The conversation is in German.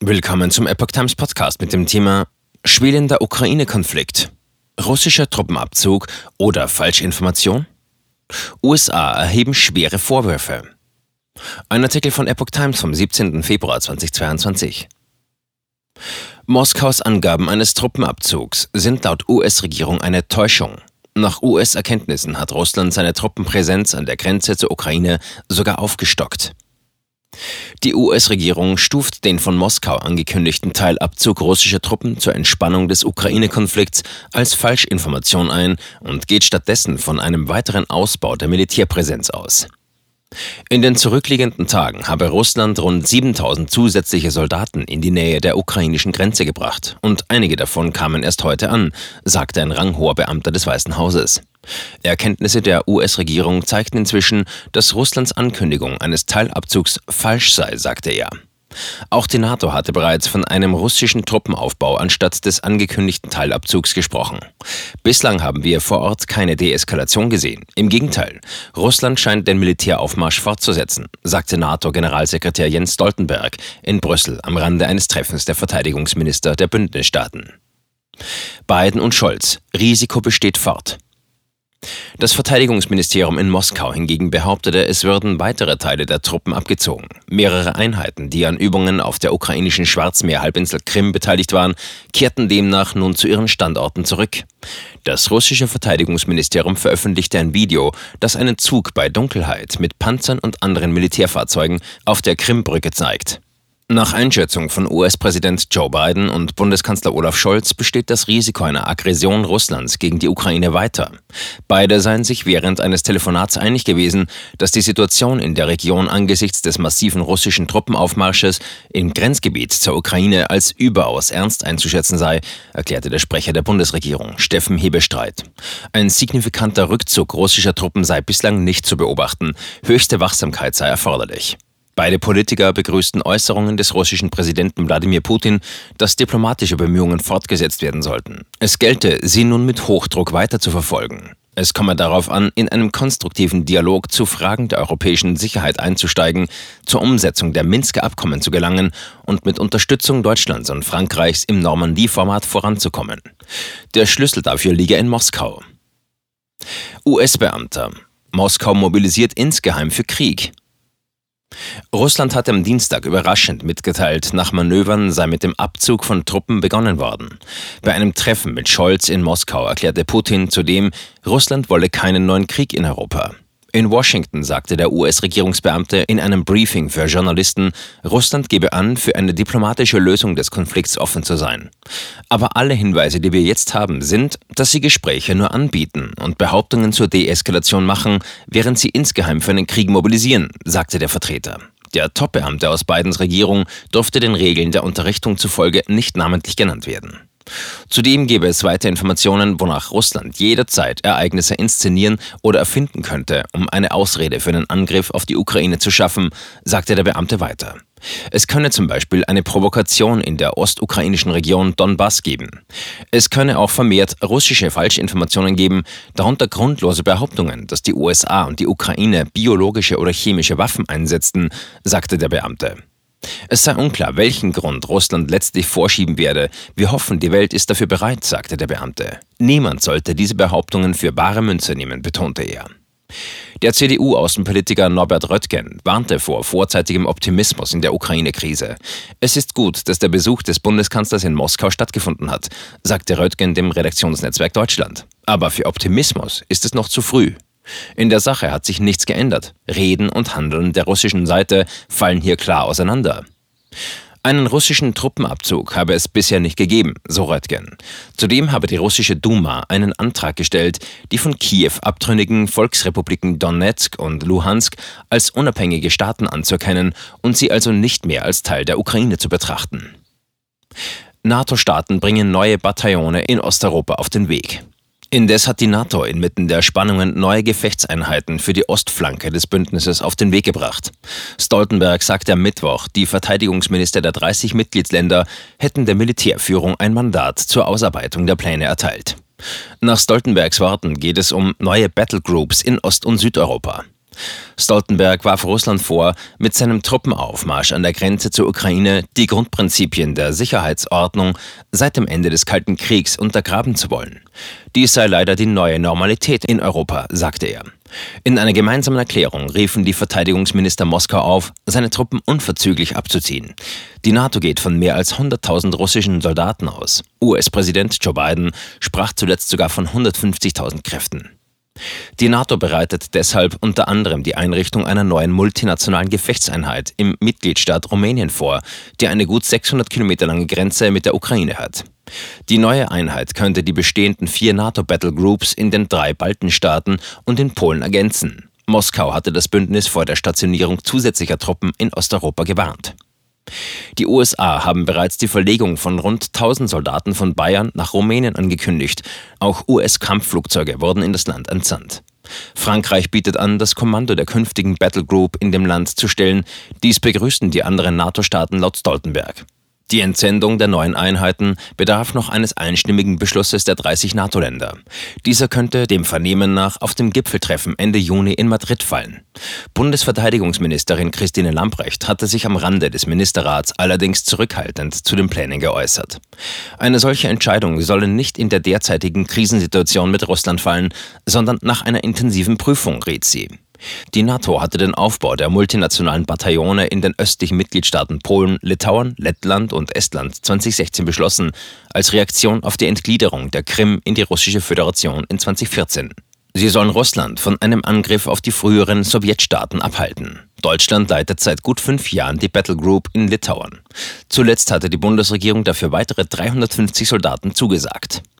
Willkommen zum Epoch Times Podcast mit dem Thema Schwelender Ukraine-Konflikt. Russischer Truppenabzug oder Falschinformation? USA erheben schwere Vorwürfe. Ein Artikel von Epoch Times vom 17. Februar 2022. Moskaus Angaben eines Truppenabzugs sind laut US-Regierung eine Täuschung. Nach US-Erkenntnissen hat Russland seine Truppenpräsenz an der Grenze zur Ukraine sogar aufgestockt. Die US-Regierung stuft den von Moskau angekündigten Teilabzug russischer Truppen zur Entspannung des Ukraine-Konflikts als Falschinformation ein und geht stattdessen von einem weiteren Ausbau der Militärpräsenz aus. In den zurückliegenden Tagen habe Russland rund 7000 zusätzliche Soldaten in die Nähe der ukrainischen Grenze gebracht und einige davon kamen erst heute an, sagte ein ranghoher Beamter des Weißen Hauses. Erkenntnisse der US-Regierung zeigten inzwischen, dass Russlands Ankündigung eines Teilabzugs falsch sei, sagte er. Auch die NATO hatte bereits von einem russischen Truppenaufbau anstatt des angekündigten Teilabzugs gesprochen. Bislang haben wir vor Ort keine Deeskalation gesehen. Im Gegenteil, Russland scheint den Militäraufmarsch fortzusetzen, sagte NATO-Generalsekretär Jens Stoltenberg in Brüssel am Rande eines Treffens der Verteidigungsminister der Bündnisstaaten. Biden und Scholz. Risiko besteht fort. Das Verteidigungsministerium in Moskau hingegen behauptete, es würden weitere Teile der Truppen abgezogen. Mehrere Einheiten, die an Übungen auf der ukrainischen Schwarzmeerhalbinsel Krim beteiligt waren, kehrten demnach nun zu ihren Standorten zurück. Das russische Verteidigungsministerium veröffentlichte ein Video, das einen Zug bei Dunkelheit mit Panzern und anderen Militärfahrzeugen auf der Krimbrücke zeigt. Nach Einschätzung von US-Präsident Joe Biden und Bundeskanzler Olaf Scholz besteht das Risiko einer Aggression Russlands gegen die Ukraine weiter. Beide seien sich während eines Telefonats einig gewesen, dass die Situation in der Region angesichts des massiven russischen Truppenaufmarsches im Grenzgebiet zur Ukraine als überaus ernst einzuschätzen sei, erklärte der Sprecher der Bundesregierung, Steffen Hebestreit. Ein signifikanter Rückzug russischer Truppen sei bislang nicht zu beobachten, höchste Wachsamkeit sei erforderlich. Beide Politiker begrüßten Äußerungen des russischen Präsidenten Wladimir Putin, dass diplomatische Bemühungen fortgesetzt werden sollten. Es gelte, sie nun mit Hochdruck weiter zu verfolgen. Es komme darauf an, in einem konstruktiven Dialog zu Fragen der europäischen Sicherheit einzusteigen, zur Umsetzung der Minsker Abkommen zu gelangen und mit Unterstützung Deutschlands und Frankreichs im Normandie-Format voranzukommen. Der Schlüssel dafür liege in Moskau. US-Beamter. Moskau mobilisiert insgeheim für Krieg. Russland hat am Dienstag überraschend mitgeteilt, nach Manövern sei mit dem Abzug von Truppen begonnen worden. Bei einem Treffen mit Scholz in Moskau erklärte Putin zudem, Russland wolle keinen neuen Krieg in Europa. In Washington sagte der US-Regierungsbeamte in einem Briefing für Journalisten, Russland gebe an, für eine diplomatische Lösung des Konflikts offen zu sein. Aber alle Hinweise, die wir jetzt haben, sind, dass sie Gespräche nur anbieten und Behauptungen zur Deeskalation machen, während sie insgeheim für einen Krieg mobilisieren, sagte der Vertreter. Der Top-Beamte aus Bidens Regierung durfte den Regeln der Unterrichtung zufolge nicht namentlich genannt werden. Zudem gäbe es weitere Informationen, wonach Russland jederzeit Ereignisse inszenieren oder erfinden könnte, um eine Ausrede für einen Angriff auf die Ukraine zu schaffen, sagte der Beamte weiter. Es könne zum Beispiel eine Provokation in der ostukrainischen Region Donbass geben. Es könne auch vermehrt russische Falschinformationen geben, darunter grundlose Behauptungen, dass die USA und die Ukraine biologische oder chemische Waffen einsetzten, sagte der Beamte. Es sei unklar, welchen Grund Russland letztlich vorschieben werde. Wir hoffen, die Welt ist dafür bereit, sagte der Beamte. Niemand sollte diese Behauptungen für bare Münze nehmen, betonte er. Der CDU-Außenpolitiker Norbert Röttgen warnte vor vorzeitigem Optimismus in der Ukraine-Krise. Es ist gut, dass der Besuch des Bundeskanzlers in Moskau stattgefunden hat, sagte Röttgen dem Redaktionsnetzwerk Deutschland. Aber für Optimismus ist es noch zu früh. In der Sache hat sich nichts geändert. Reden und Handeln der russischen Seite fallen hier klar auseinander. Einen russischen Truppenabzug habe es bisher nicht gegeben, so Röttgen. Zudem habe die russische Duma einen Antrag gestellt, die von Kiew abtrünnigen Volksrepubliken Donetsk und Luhansk als unabhängige Staaten anzuerkennen und sie also nicht mehr als Teil der Ukraine zu betrachten. NATO-Staaten bringen neue Bataillone in Osteuropa auf den Weg. Indes hat die NATO inmitten der Spannungen neue Gefechtseinheiten für die Ostflanke des Bündnisses auf den Weg gebracht. Stoltenberg sagte am Mittwoch, die Verteidigungsminister der 30 Mitgliedsländer hätten der Militärführung ein Mandat zur Ausarbeitung der Pläne erteilt. Nach Stoltenbergs Worten geht es um neue Battlegroups in Ost- und Südeuropa. Stoltenberg warf Russland vor, mit seinem Truppenaufmarsch an der Grenze zur Ukraine die Grundprinzipien der Sicherheitsordnung seit dem Ende des Kalten Kriegs untergraben zu wollen. Dies sei leider die neue Normalität in Europa, sagte er. In einer gemeinsamen Erklärung riefen die Verteidigungsminister Moskau auf, seine Truppen unverzüglich abzuziehen. Die NATO geht von mehr als 100.000 russischen Soldaten aus. US-Präsident Joe Biden sprach zuletzt sogar von 150.000 Kräften. Die NATO bereitet deshalb unter anderem die Einrichtung einer neuen multinationalen Gefechtseinheit im Mitgliedstaat Rumänien vor, die eine gut 600 Kilometer lange Grenze mit der Ukraine hat. Die neue Einheit könnte die bestehenden vier NATO-Battlegroups in den drei Baltenstaaten und in Polen ergänzen. Moskau hatte das Bündnis vor der Stationierung zusätzlicher Truppen in Osteuropa gewarnt. Die USA haben bereits die Verlegung von rund 1000 Soldaten von Bayern nach Rumänien angekündigt. Auch US-Kampfflugzeuge wurden in das Land entsandt. Frankreich bietet an, das Kommando der künftigen Battle Group in dem Land zu stellen. Dies begrüßten die anderen NATO-Staaten laut Stoltenberg. Die Entsendung der neuen Einheiten bedarf noch eines einstimmigen Beschlusses der 30 NATO-Länder. Dieser könnte dem Vernehmen nach auf dem Gipfeltreffen Ende Juni in Madrid fallen. Bundesverteidigungsministerin Christine Lambrecht hatte sich am Rande des Ministerrats allerdings zurückhaltend zu den Plänen geäußert. Eine solche Entscheidung solle nicht in der derzeitigen Krisensituation mit Russland fallen, sondern nach einer intensiven Prüfung, riet sie. Die NATO hatte den Aufbau der multinationalen Bataillone in den östlichen Mitgliedstaaten Polen, Litauen, Lettland und Estland 2016 beschlossen, als Reaktion auf die Entgliederung der Krim in die russische Föderation in 2014. Sie sollen Russland von einem Angriff auf die früheren Sowjetstaaten abhalten. Deutschland leitet seit gut fünf Jahren die Battle Group in Litauen. Zuletzt hatte die Bundesregierung dafür weitere 350 Soldaten zugesagt.